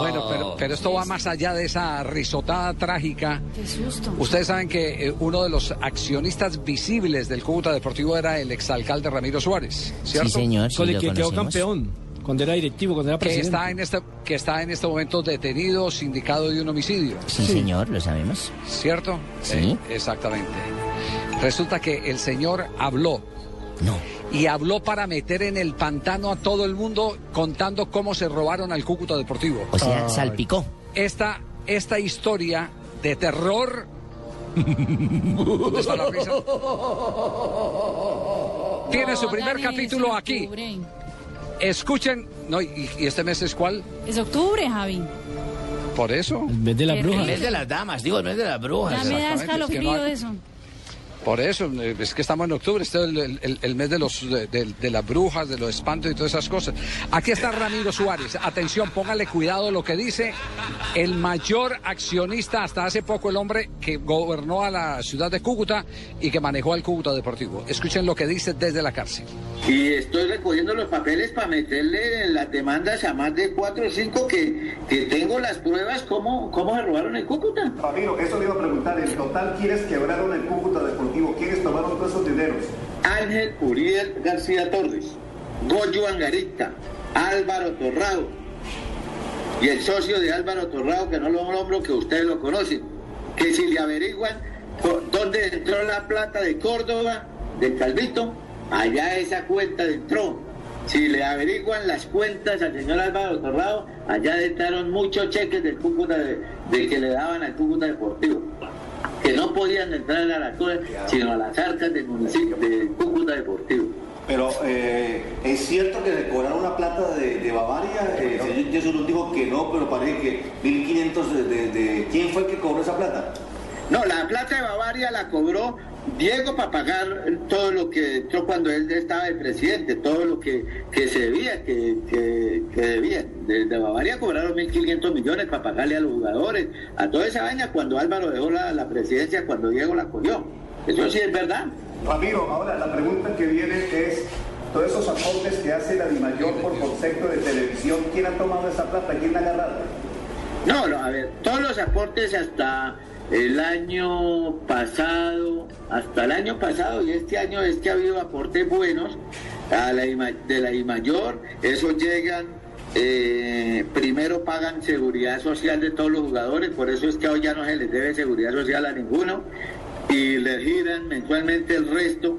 Bueno, pero, pero esto va más allá de esa risotada trágica. Qué susto. Ustedes saben que eh, uno de los accionistas visibles del Cúcuta Deportivo era el exalcalde Ramiro Suárez, ¿cierto? Sí, señor. sí con el que quedó campeón cuando era directivo, cuando era Que presidente. está, en este, que está en este momento detenido, sindicado de un homicidio, Sí, señor, lo sabemos. ¿cierto? Sí. Eh, exactamente. Resulta que el señor habló No. Y habló para meter en el pantano a todo el mundo contando cómo se robaron al Cúcuta Deportivo. O sea, salpicó. Esta, esta historia de terror. ¿Dónde está la risa? Tiene su primer capítulo aquí. Escuchen. No, y, y este mes es cuál? Es octubre, Javi. Por eso. En vez de la Qué bruja. El mes de las damas, digo, el mes de las brujas. Ya me da exactamente, es que escalofrío no hay- eso. Por eso, eh, es que estamos en octubre, este es el, el- mes de, los, de, las brujas, de los espantos y todas esas cosas. Aquí está Ramiro Suárez. Atención, póngale cuidado lo que dice el mayor accionista hasta hace poco, el hombre que gobernó a la ciudad de Cúcuta y que manejó al Cúcuta Deportivo. Escuchen lo que dice desde la cárcel. Y estoy recogiendo los papeles para meterle las demandas a más de cuatro o cinco que, que tengo las pruebas cómo, cómo se robaron el Cúcuta. Ramiro, eso le iba a preguntar. En total, ¿quiénes quebraron el Cúcuta Deportivo? ¿Quiénes tomaron todos esos dineros? Ángel Uriel García Torres, Goyo Angarita, Álvaro Torrado y el socio de Álvaro Torrado, que no lo nombro, que ustedes lo conocen, que si le averiguan dónde entró la plata de Córdoba, del Calvito, allá esa cuenta entró. Si le averiguan las cuentas al señor Álvaro Torrado, allá entraron muchos cheques del Cúcuta de, de que le daban al Cúcuta Deportivo que no podían entrar a la cosa, sino a las arcas del municipio de Cúcuta Deportivo. Pero, eh, ¿es cierto que le cobraron una plata de, de Bavaria? Eh, señor Jesús nos dijo que no, pero parece que 1.500 de, de, de- ¿Quién fue el que cobró esa plata? No, la plata de Bavaria la cobró Diego para pagar todo lo que entró cuando él estaba de presidente, todo lo que, que se debía, que, que, que debían. De, de Bavaria cobraron 1.500 millones para pagarle a los jugadores, a toda esa vaina cuando Álvaro dejó la, la presidencia, cuando Diego la cogió. Eso sí es verdad. Ramiro, ahora la pregunta que viene es, todos esos aportes que hace la DIMAYOR por concepto de televisión, ¿quién ha tomado esa plata? ¿Quién la ha agarrado? No, no, a ver, todos los aportes hasta el año pasado, hasta el año pasado y este año es que ha habido aportes buenos a la IMA- de la IMAYOR, esos llegan, eh, primero pagan seguridad social de todos los jugadores, por eso es que hoy ya no se les debe seguridad social a ninguno, y les giran mensualmente el resto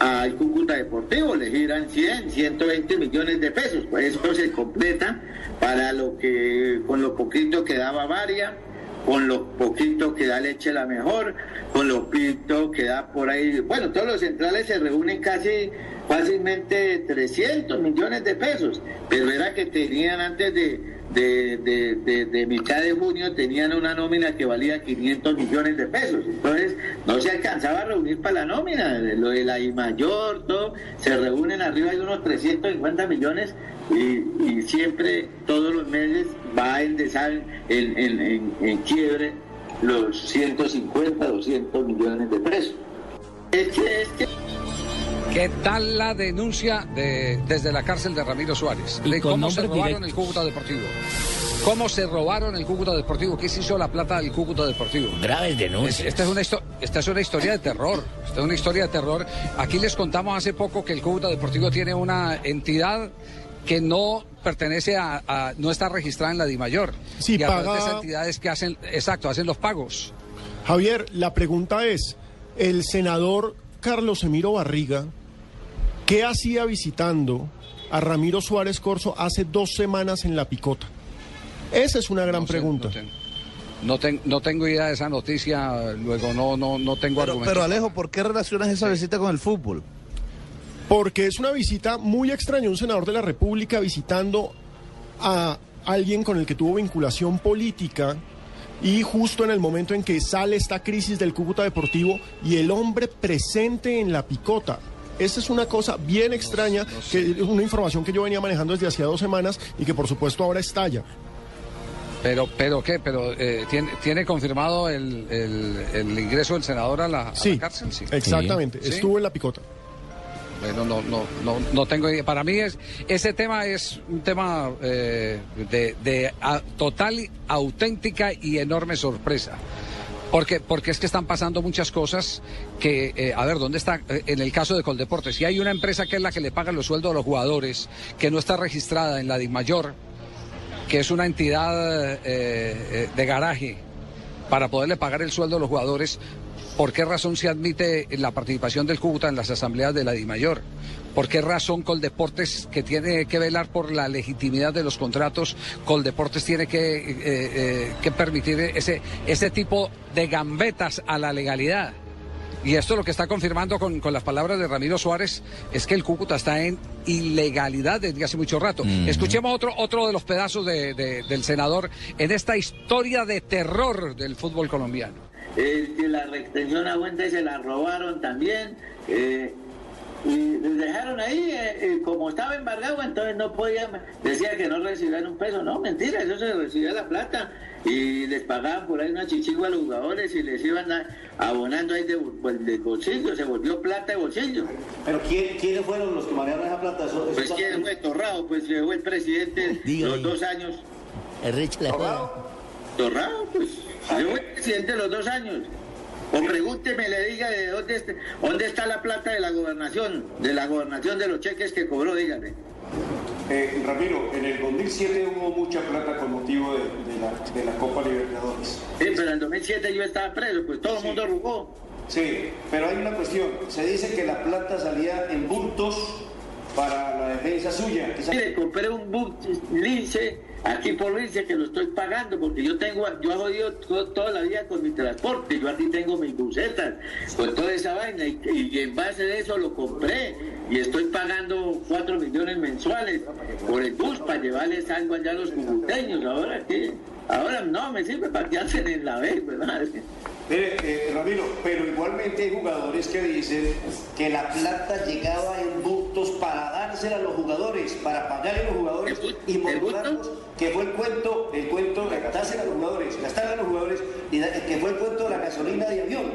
al Cúcuta Deportivo, le giran 100, 120 millones de pesos, pues eso se completa para lo que, con lo poquito que da Bavaria, con lo poquito que da leche la mejor, con lo poquito que da por ahí, bueno, todos los centrales se reúnen casi fácilmente 300 millones de pesos, pero era que tenían antes de, de, de, de- de mitad de junio, tenían una nómina que valía 500 millones de pesos, entonces no se alcanzaba a reunir para la nómina, lo de la I mayor, todo, se reúnen arriba de unos 350 millones y, siempre todos los meses va en, desa- en, en, en, en quiebre los 150, 200 millones de pesos. Es que, es que ¿Qué tal la denuncia de, desde la cárcel de Ramiro Suárez? De cómo se robaron directos. el Cúcuta Deportivo. ¿Cómo se robaron el Cúcuta Deportivo? ¿Qué se hizo la plata del Cúcuta Deportivo? Graves Es- denuncias. Esta es, una histo- esta es una historia de terror. Esta es una historia de terror. Aquí les contamos hace poco que el Cúcuta Deportivo tiene una entidad que no pertenece a, a- no está registrada en la DIMAYOR. Sí, y a través de paga- esas entidades que hacen, exacto, hacen los pagos. Javier, la pregunta es, el senador Carlos Emiro Barriga, ¿qué hacía visitando a Ramiro Suárez Corso hace dos semanas en La Picota? Esa es una gran No sé, pregunta. no tengo- No, ten- no tengo idea de esa noticia, luego no, no, no tengo Pero, argumentos. pero Alejo, ¿por qué relacionas esa visita con el fútbol? Porque es una visita muy extraña, un senador de la República visitando a alguien con el que tuvo vinculación política y justo en el momento en que sale esta crisis del Cúcuta Deportivo y el hombre presente en la picota. Esta es una cosa bien extraña, que es una información que yo venía manejando desde hacía dos semanas y que por supuesto ahora estalla. Pero, pero qué, pero eh, ¿tiene, tiene confirmado el, el- el ingreso del senador a la, a la Sí, cárcel, sí. exactamente, Sí. estuvo en la picota. Bueno, no, no, no, no tengo idea. Para mí es ese tema es un tema eh, de, de a- total, auténtica y enorme sorpresa. Porque, porque es que están pasando muchas cosas que, eh, a ver, ¿dónde está? Eh, En el caso de Coldeportes, si hay una empresa que es la que le paga los sueldos a los jugadores, que no está registrada en la DIMAYOR, que es una entidad eh, de garaje para poderle pagar el sueldo a los jugadores, ¿por qué razón se admite la participación del Cúcuta en las asambleas de la DIMAYOR? ¿Por qué razón Coldeportes, que tiene que velar por la legitimidad de los contratos, Coldeportes tiene que, eh, eh, que permitir ese, ese tipo de gambetas a la legalidad? Y esto lo que está confirmando con, con las palabras de Ramiro Suárez es que el Cúcuta está en ilegalidad desde hace mucho rato. Escuchemos otro, otro de los pedazos de- de- del senador en esta historia de terror del fútbol colombiano. Eh, que la retención a fuente se la robaron también. eh, y les dejaron ahí, eh, eh, como estaba embargado, entonces no podían, decía que no recibían un peso. No, mentira, eso se recibía la plata. Y les pagaban por ahí una chichigua a los jugadores y les iban a- abonando ahí de, pues, de bolsillo, se volvió plata de bolsillo. Pero ¿quién- ¿quiénes fueron los que manejaron esa plata? Eso- eso Pues quién fue Torrado, pues fue el presidente Diga los ahí. dos años. El Rich la. Torrado, pues yo fui presidente los dos años. O pregúnteme, le diga de dónde, está- dónde está la plata de la gobernación, de la gobernación de los cheques que cobró, dígame. Eh, Ramiro, en el 2007 hubo mucha plata con motivo de, de la, de la Copa Libertadores. Sí, pero en el 2007 yo estaba preso, pues todo el Sí. mundo rugó. Sí, pero hay una cuestión. Se dice que la plata salía en bultos para defensa suya. Mire, compré un bus lince, aquí por lince, que lo estoy pagando, porque yo tengo, yo jodido to- toda la vida con mi transporte, yo aquí tengo mis bucetas, con toda esa vaina, y, y en base de eso lo compré, y estoy pagando 4 millones mensuales por el bus para llevarles algo allá a los cubuteños, ahora qué, ahora no, me sirve para que hacen en la vez, ¿verdad? Mire, eh, Ramiro, pero igualmente hay jugadores que dicen que la plata llegaba en para dársela a los jugadores, para pagarle a los jugadores ¿En bu- y bultos? que fue el cuento, el cuento de a los jugadores, gastarla a los jugadores, y da- que fue el cuento de la gasolina de avión.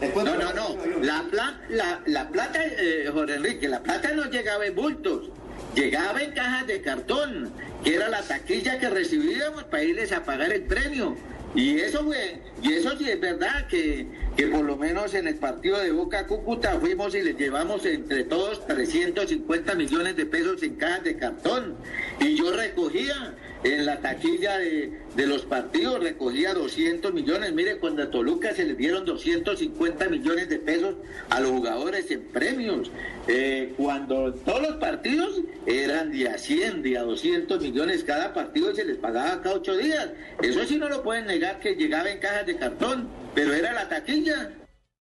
El No, no, no. pla- la, la plata, eh, Jorge Enrique, la plata no llegaba en bultos. Llegaba en cajas de cartón, que era la taquilla que recibíamos para irles a pagar el premio. Y eso fue, y eso sí es verdad que, que por lo menos en el partido de Boca Cúcuta fuimos y les llevamos entre todos 350 millones de pesos en cajas de cartón. Y yo recogía en la taquilla de, de los partidos, recogía 200 millones. Mire, cuando a Toluca se les dieron 250 millones de pesos a los jugadores en premios. Eh, cuando todos los partidos eran de a 100, de a 200 millones cada partido se les pagaba cada ocho días. Eso sí no lo pueden negar que llegaba en cajas de cartón, pero era la taquilla.